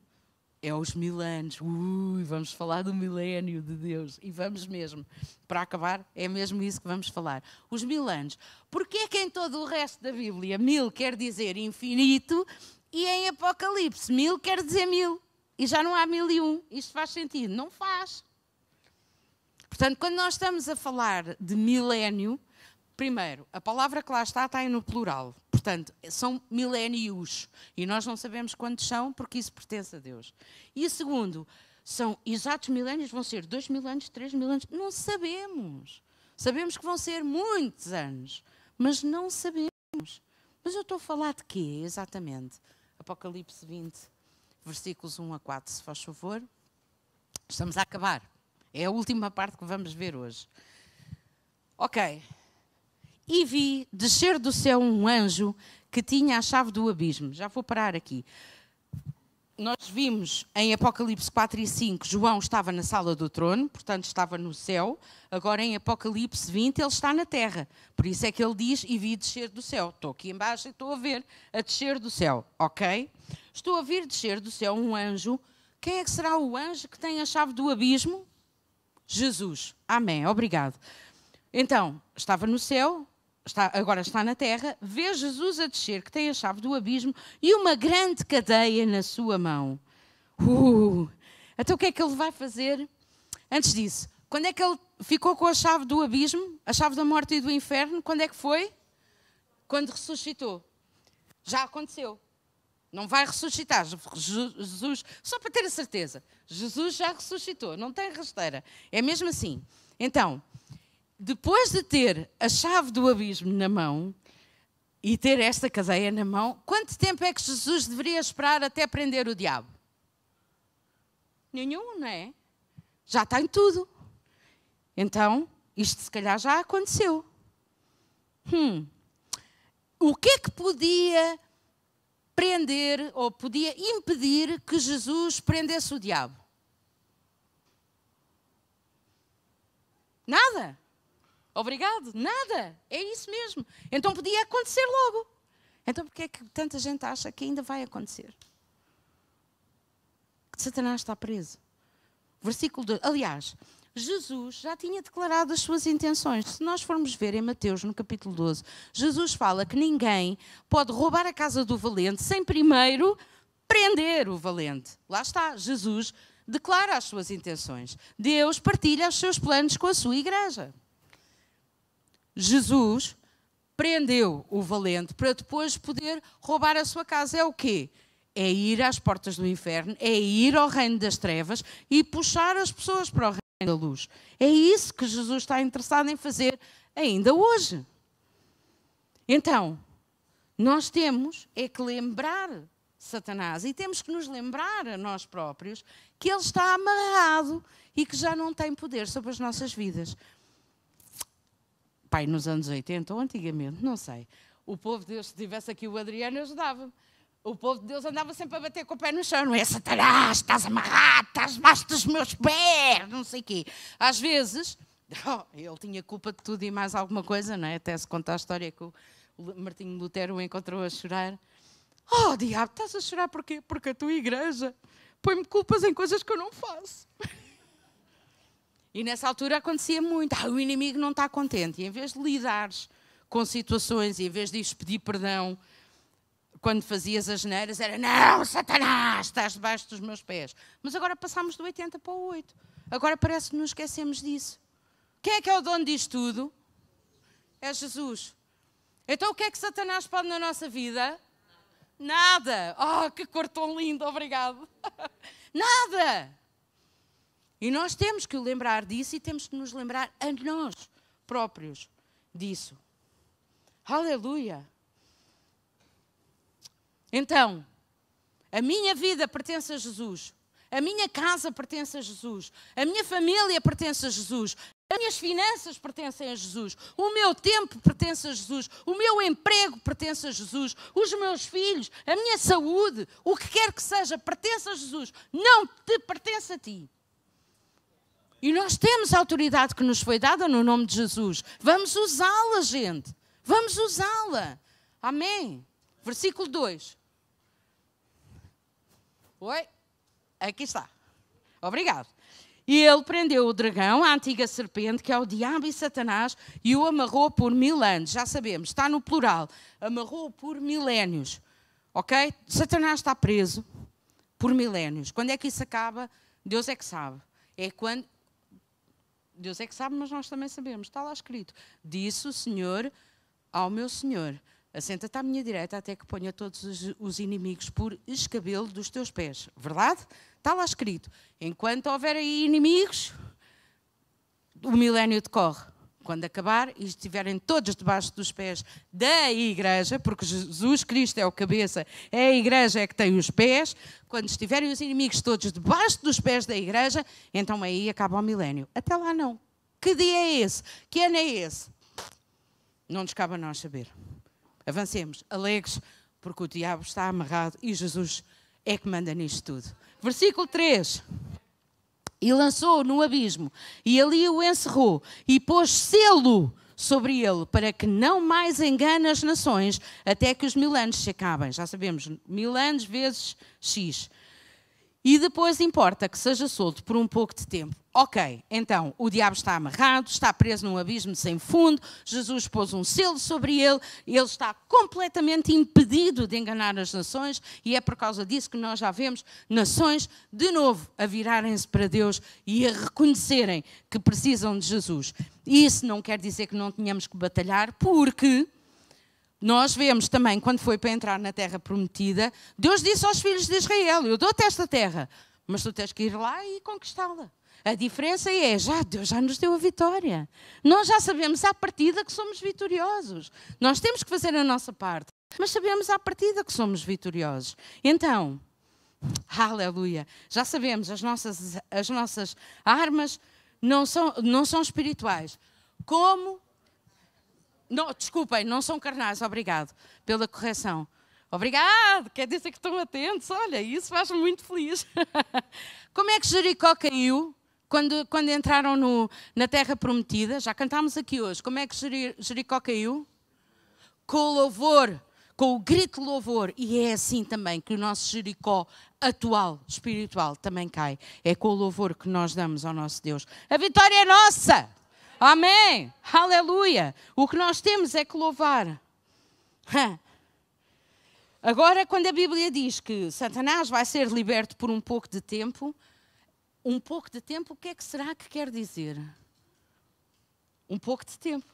é os mil anos. Ui, vamos falar do milénio de Deus. E vamos mesmo. Para acabar, é mesmo isso que vamos falar. Os mil anos. Porquê é que em todo o resto da Bíblia mil quer dizer infinito e em Apocalipse mil quer dizer mil? E já não há mil e um. Isto faz sentido? Não faz. Portanto, quando nós estamos a falar de milénio, primeiro, a palavra que lá está está aí no plural. Portanto, são milénios. E nós não sabemos quantos são, porque isso pertence a Deus. E segundo, são exatos milénios, vão ser dois mil anos, três mil anos, não sabemos. Sabemos que vão ser muitos anos, mas não sabemos. Mas eu estou a falar de quê, exatamente? Apocalipse 20, versículos 1 a 4, se faz favor. Estamos a acabar. É a última parte que vamos ver hoje. Ok. E vi descer do céu um anjo que tinha a chave do abismo. Já vou parar aqui nós vimos em Apocalipse 4 e 5, João estava na sala do trono, portanto estava no céu. Agora em Apocalipse 20 ele está na terra. Por isso é que ele diz: E vi descer do céu. Estou aqui embaixo e estou a ver a descer do céu, ok? Estou a ver descer do céu um anjo. Quem é que será o anjo que tem a chave do abismo? Jesus. Amém. Obrigado. Então, estava no céu, está, agora está na terra, vê Jesus a descer, que tem a chave do abismo, e uma grande cadeia na sua mão. Uh, então o que é que ele vai fazer? Antes disso, quando é que ele ficou com a chave do abismo, a chave da morte e do inferno? Quando é que foi? Quando ressuscitou. Já aconteceu. Não vai ressuscitar. Jesus, só para ter a certeza, Jesus já ressuscitou, não tem rasteira. É mesmo assim. Então, depois de ter a chave do abismo na mão e ter esta cadeia na mão, quanto tempo é que Jesus deveria esperar até prender o diabo? Nenhum, não é? Já tem tudo. Então, isto se calhar já aconteceu. Hum. O que é que podia prender ou podia impedir que Jesus prendesse o diabo? Nada. Obrigado, nada. É isso mesmo. Então podia acontecer logo. Então porquê é que tanta gente acha que ainda vai acontecer? Que Satanás está preso. Versículo 2. Aliás, Jesus já tinha declarado as suas intenções. Se nós formos ver em Mateus, no capítulo 12, Jesus fala que ninguém pode roubar a casa do valente sem primeiro prender o valente. Lá está, Jesus declara as suas intenções. Deus partilha os seus planos com a sua igreja. Jesus prendeu o valente para depois poder roubar a sua casa. É o quê? É ir às portas do inferno, é ir ao reino das trevas e puxar as pessoas para o reino da luz. É isso que Jesus está interessado em fazer ainda hoje. Então, nós temos é que lembrar Satanás e temos que nos lembrar a nós próprios que ele está amarrado e que já não tem poder sobre as nossas vidas pai, nos anos 80 ou antigamente, não sei. O povo de Deus, se tivesse aqui o Adriano, ajudava-me. O povo de Deus andava sempre a bater com o pé no chão, não é? Satanás, estás amarrado, estás debaixo dos meus pés, não sei o quê. Às vezes, [LAUGHS] oh, ele tinha culpa de tudo e mais alguma coisa, não é? Até se conta a história que o Martinho Lutero o encontrou a chorar. Oh, diabo, estás a chorar porquê? Porque a tua igreja põe-me culpas em coisas que eu não faço. E nessa altura acontecia muito. Ah, o inimigo não está contente. E em vez de lidares com situações e em vez de pedir perdão quando fazias as neiras, era não, Satanás, estás debaixo dos meus pés. Mas agora passamos do 80 para o 8. Agora parece que nos esquecemos disso. Quem é que é o dono disto tudo? É Jesus. Então o que é que Satanás pode na nossa vida? Nada. Oh, que cor tão lindo, obrigado. [LAUGHS] Nada. E nós temos que lembrar disso e temos que nos lembrar a nós próprios disso. Aleluia! Então, a minha vida pertence a Jesus. A minha casa pertence a Jesus. A minha família pertence a Jesus. As minhas finanças pertencem a Jesus. O meu tempo pertence a Jesus. O meu emprego pertence a Jesus. Os meus filhos, a minha saúde, o que quer que seja, pertence a Jesus. Não te pertence a ti. E nós temos a autoridade que nos foi dada no nome de Jesus. Vamos usá-la, gente. Vamos usá-la. Amém. Versículo 2. Oi? Aqui está. Obrigado. E ele prendeu o dragão, a antiga serpente, que é o diabo e Satanás, e o amarrou por mil anos. Já sabemos, está no plural. Amarrou por milénios. Ok? Satanás está preso por milénios. Quando é que isso acaba? Deus é que sabe. É quando Deus é que sabe, mas nós também sabemos. Está lá escrito. Disse o Senhor ao meu Senhor: Assenta-te à minha direita até que ponha todos os, os inimigos por escabelo dos teus pés. Verdade? Está lá escrito. Enquanto houver aí inimigos, o milénio decorre. Quando acabar e estiverem todos debaixo dos pés da igreja, porque Jesus Cristo é o cabeça, é a igreja é que tem os pés, quando estiverem os inimigos todos debaixo dos pés da igreja, então aí acaba o milénio. Até lá não. Que dia é esse? Que ano é esse? Não nos cabe a nós saber. Avancemos, alegres, porque o diabo está amarrado e Jesus é que manda nisto tudo. Versículo 3 e lançou-o no abismo, e ali o encerrou, e pôs selo sobre ele, para que não mais engane as nações, até que os mil anos se acabem. Já sabemos, mil anos vezes X. E depois importa que seja solto por um pouco de tempo. Ok, então o diabo está amarrado, está preso num abismo sem fundo, Jesus pôs um selo sobre ele, ele está completamente impedido de enganar as nações, e é por causa disso que nós já vemos nações de novo a virarem-se para Deus e a reconhecerem que precisam de Jesus. Isso não quer dizer que não tenhamos que batalhar, porque nós vemos também, quando foi para entrar na terra prometida, Deus disse aos filhos de Israel: Eu dou-te esta terra, mas tu tens que ir lá e conquistá-la. A diferença é, já Deus já nos deu a vitória. Nós já sabemos à partida que somos vitoriosos. Nós temos que fazer a nossa parte, mas sabemos à partida que somos vitoriosos. Então, aleluia, já sabemos, as nossas, as nossas armas não são, não são espirituais. Como? Não, desculpem, não são carnais, obrigado pela correção. Obrigado, quer dizer que estão atentos, olha, isso faz-me muito feliz. [LAUGHS] Como é que Jericó caiu? Quando, quando entraram no, na terra prometida, já cantámos aqui hoje, como é que Jericó caiu? Com o louvor, com o grito de louvor. E é assim também que o nosso Jericó atual, espiritual, também cai. É com o louvor que nós damos ao nosso Deus. A vitória é nossa! Amém! Aleluia! O que nós temos é que louvar. Agora, quando a Bíblia diz que Satanás vai ser liberto por um pouco de tempo, um pouco de tempo, o que é que será que quer dizer? Um pouco de tempo.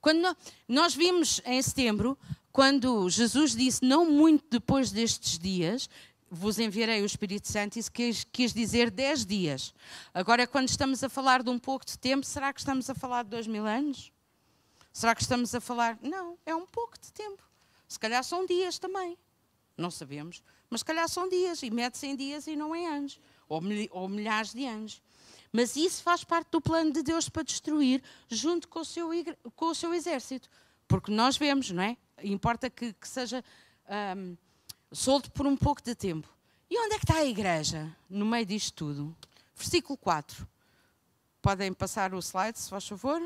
Quando nós vimos em setembro, quando Jesus disse, não muito depois destes dias, vos enviarei o Espírito Santo, isso quis, quis dizer dez dias. Agora, quando estamos a falar de um pouco de tempo, será que estamos a falar de dois mil anos? Será que estamos a falar. Não, é um pouco de tempo. Se calhar são dias também. Não sabemos. Mas se calhar são dias, e mete-se em dias e não em anos ou, ou milhares de anos. Mas isso faz parte do plano de Deus para destruir, junto com o seu, com o seu exército. Porque nós vemos, não é? Importa que, que seja um, solto por um pouco de tempo. E onde é que está a igreja no meio disto tudo? Versículo 4. Podem passar o slide, se faz favor.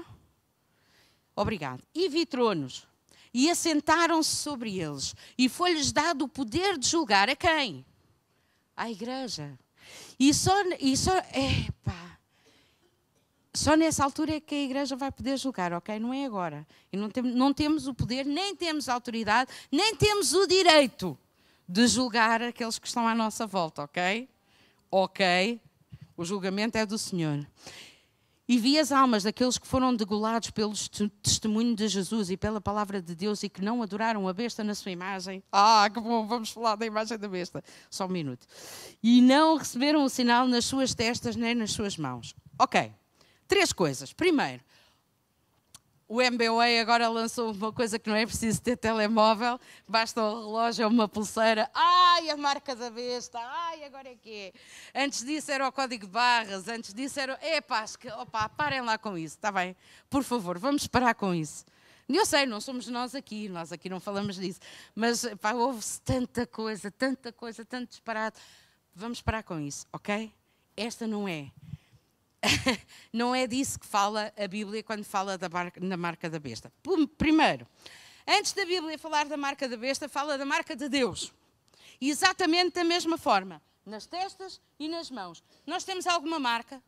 Obrigado. E vi tronos, e assentaram-se sobre eles, e foi-lhes dado o poder de julgar a quem? À igreja. E só, e só, epa, só nessa altura é que a igreja vai poder julgar, ok? Não é agora. E não, tem, não temos o poder, nem temos autoridade, nem temos o direito de julgar aqueles que estão à nossa volta, ok? Ok, o julgamento é do Senhor. E vi as almas daqueles que foram degolados pelo testemunho de Jesus e pela palavra de Deus e que não adoraram a besta na sua imagem. Ah, que bom, vamos falar da imagem da besta. Só um minuto. E não receberam o sinal nas suas testas nem nas suas mãos. Ok. Três coisas. Primeiro, o MBA agora lançou uma coisa que não é preciso ter telemóvel, basta o relógio ou uma pulseira. Ai, a marca da besta, ai, agora é que é. Antes disso era o código de barras, antes disso era. Epá, que, opa, parem lá com isso, está bem? Por favor, vamos parar com isso. Eu sei, não somos nós aqui, nós aqui não falamos disso, mas houve-se tanta coisa, tanta coisa, tanto disparado. Vamos parar com isso, ok? Esta não é [LAUGHS] não é disso que fala a Bíblia quando fala da marca, na marca da besta. Primeiro, antes da Bíblia falar da marca da besta, fala da marca de Deus. exatamente da mesma forma, nas testas e nas mãos. Nós temos alguma marca?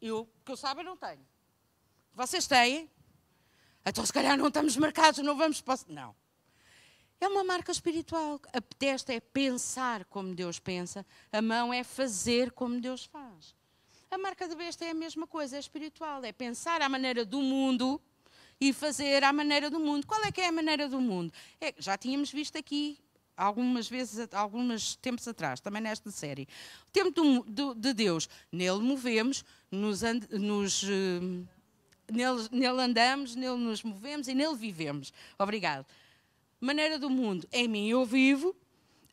Eu, que eu saiba, não tenho. Vocês têm? Então, se calhar, não estamos marcados, não vamos. Não. É uma marca espiritual. A testa é pensar como Deus pensa, a mão é fazer como Deus faz. A marca da besta é a mesma coisa, é espiritual, é pensar à maneira do mundo e fazer à maneira do mundo. Qual é que é a maneira do mundo? É, já tínhamos visto aqui algumas vezes, alguns tempos atrás, também nesta série. O tempo do, do, de Deus, nele movemos, nos, and, nos uh, nele, nele, andamos, nele nos movemos e nele vivemos. Obrigado. Maneira do mundo, em mim eu vivo,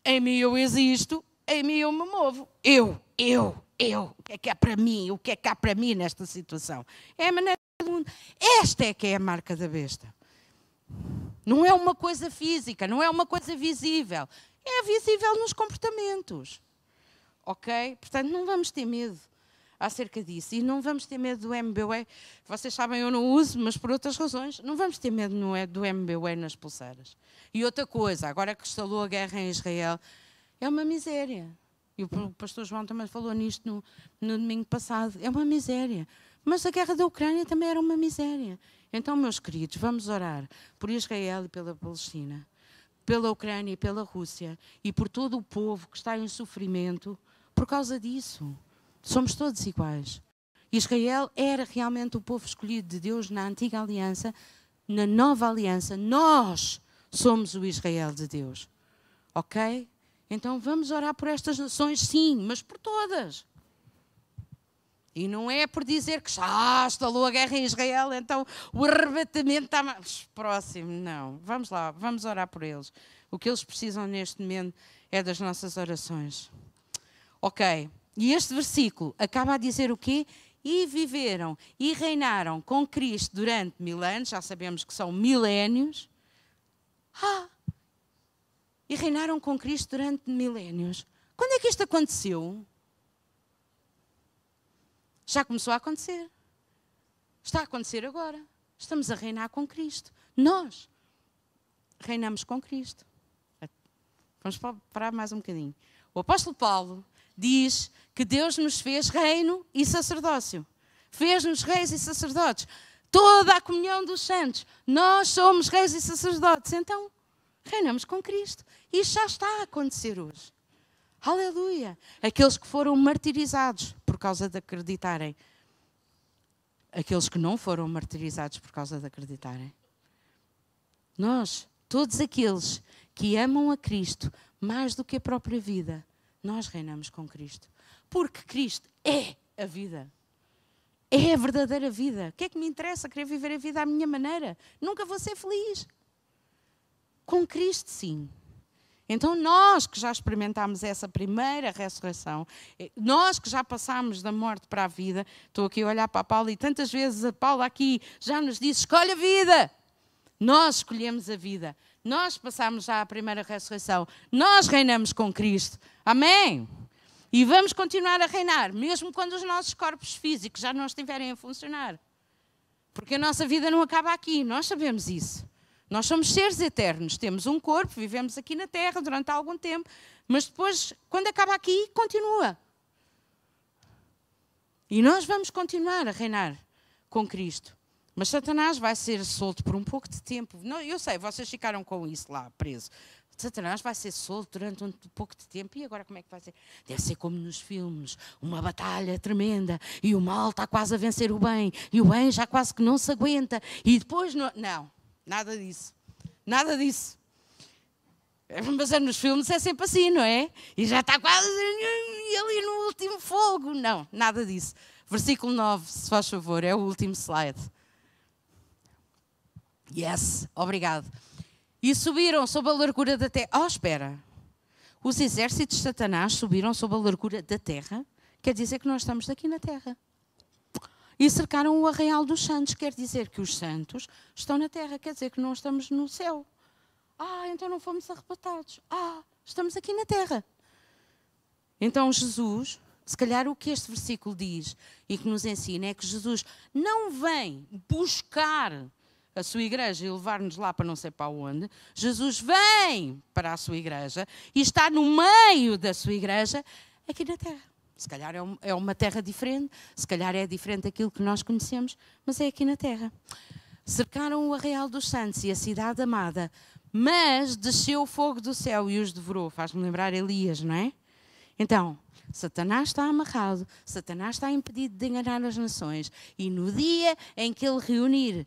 em mim eu existo, em mim eu me movo. Eu, eu, eu. O que é que há para mim? O que é que há para mim nesta situação? É a maneira do mundo. Esta é que é a marca da besta. Não é uma coisa física, não é uma coisa visível. É visível nos comportamentos. Ok? Portanto, não vamos ter medo acerca disso. E não vamos ter medo do MBWay. Vocês sabem, eu não uso, mas por outras razões. Não vamos ter medo do MBWay nas pulseiras. E outra coisa, agora que instalou a guerra em Israel, é uma miséria. E o pastor João também falou nisto no, no domingo passado. É uma miséria. Mas a guerra da Ucrânia também era uma miséria. Então, meus queridos, vamos orar por Israel e pela Palestina, pela Ucrânia e pela Rússia e por todo o povo que está em sofrimento por causa disso. Somos todos iguais. Israel era realmente o povo escolhido de Deus na antiga aliança, na nova aliança. Nós somos o Israel de Deus. Ok? Então vamos orar por estas nações, sim, mas por todas. E não é por dizer que já instalou a guerra em Israel, então o arrebatamento está mais próximo. Não. Vamos lá, vamos orar por eles. O que eles precisam neste momento é das nossas orações. Ok. E este versículo acaba a dizer o quê? E viveram e reinaram com Cristo durante mil anos, já sabemos que são milénios. Ah! E reinaram com Cristo durante milénios. Quando é que isto aconteceu? Já começou a acontecer. Está a acontecer agora. Estamos a reinar com Cristo. Nós reinamos com Cristo. Vamos parar mais um bocadinho. O apóstolo Paulo diz que Deus nos fez reino e sacerdócio. Fez-nos reis e sacerdotes. Toda a comunhão dos santos. Nós somos reis e sacerdotes. Então, reinamos com Cristo. E já está a acontecer hoje. Aleluia! Aqueles que foram martirizados por causa de acreditarem. Aqueles que não foram martirizados por causa de acreditarem. Nós, todos aqueles que amam a Cristo mais do que a própria vida, nós reinamos com Cristo. Porque Cristo é a vida. É a verdadeira vida. O que é que me interessa querer viver a vida à minha maneira? Nunca vou ser feliz. Com Cristo, sim. Então, nós que já experimentámos essa primeira ressurreição, eh, nós que já passámos da morte para a vida, estou aqui a olhar para a Paula e tantas vezes a Paula aqui já nos disse: escolhe a vida. Nós escolhemos a vida. Nós passamos já a primeira ressurreição. Nós reinamos com Cristo. Amém? E vamos continuar a reinar, mesmo quando os nossos corpos físicos já não estiverem a funcionar. Porque a nossa vida não acaba aqui, nós sabemos isso. Nós somos seres eternos, temos um corpo, vivemos aqui na Terra durante algum tempo, mas depois, quando acaba aqui, continua. E nós vamos continuar a reinar com Cristo. Mas Satanás vai ser solto por um pouco de tempo. Não, eu sei, vocês ficaram com isso lá preso. Satanás vai ser solto durante um pouco de tempo. E agora como é que vai ser? Deve ser como nos filmes, uma batalha tremenda e o mal está quase a vencer o bem e o bem já quase que não se aguenta e depois não, não Nada disso. Nada disso. Mas é nos filmes é sempre assim, não é? E já está quase ali no último fogo. Não, nada disso. Versículo 9, se faz favor, é o último slide. Yes, obrigado. E subiram sob a largura da terra. Oh, espera. Os exércitos de Satanás subiram sob a largura da terra. Quer dizer que nós estamos aqui na terra e cercaram o arraial dos santos. Quer dizer que os santos estão na terra, quer dizer que não estamos no céu. Ah, então não fomos arrebatados. Ah, estamos aqui na terra. Então Jesus, se calhar o que este versículo diz e que nos ensina é que Jesus não vem buscar a sua igreja e levar-nos lá para não sei para onde. Jesus vem para a sua igreja e está no meio da sua igreja aqui na terra. Se calhar é, é uma terra diferente, se calhar é diferente daquilo que nós conhecemos, mas é aqui na terra. Cercaram o arraial dos santos e a cidade amada, mas desceu o fogo do céu e os devorou. Faz-me lembrar Elias, não é? Então, Satanás está amarrado, Satanás está impedido de enganar as nações, e no dia em que ele reunir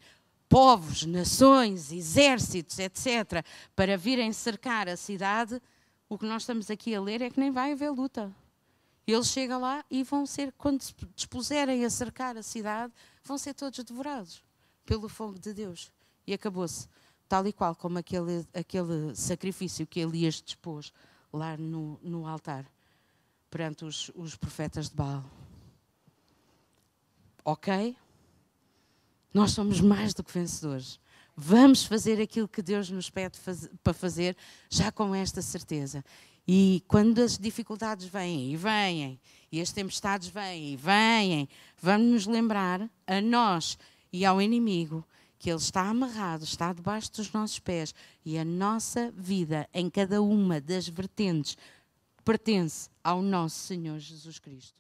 povos, nações, exércitos, etc., para virem cercar a cidade, o que nós estamos aqui a ler é que nem vai haver luta. Ele chega lá e vão ser, quando se dispuserem a cercar a cidade, vão ser todos devorados pelo fogo de Deus. E acabou-se. Tal e qual como aquele, aquele sacrifício que Elias dispôs lá no, no altar perante os, os profetas de Baal. Ok? Nós somos mais do que vencedores. Vamos fazer aquilo que Deus nos pede faz, para fazer, já com esta certeza. E quando as dificuldades vêm e vêm, e as tempestades vêm e vêm, vamos nos lembrar a nós e ao inimigo que ele está amarrado, está debaixo dos nossos pés e a nossa vida em cada uma das vertentes pertence ao nosso Senhor Jesus Cristo.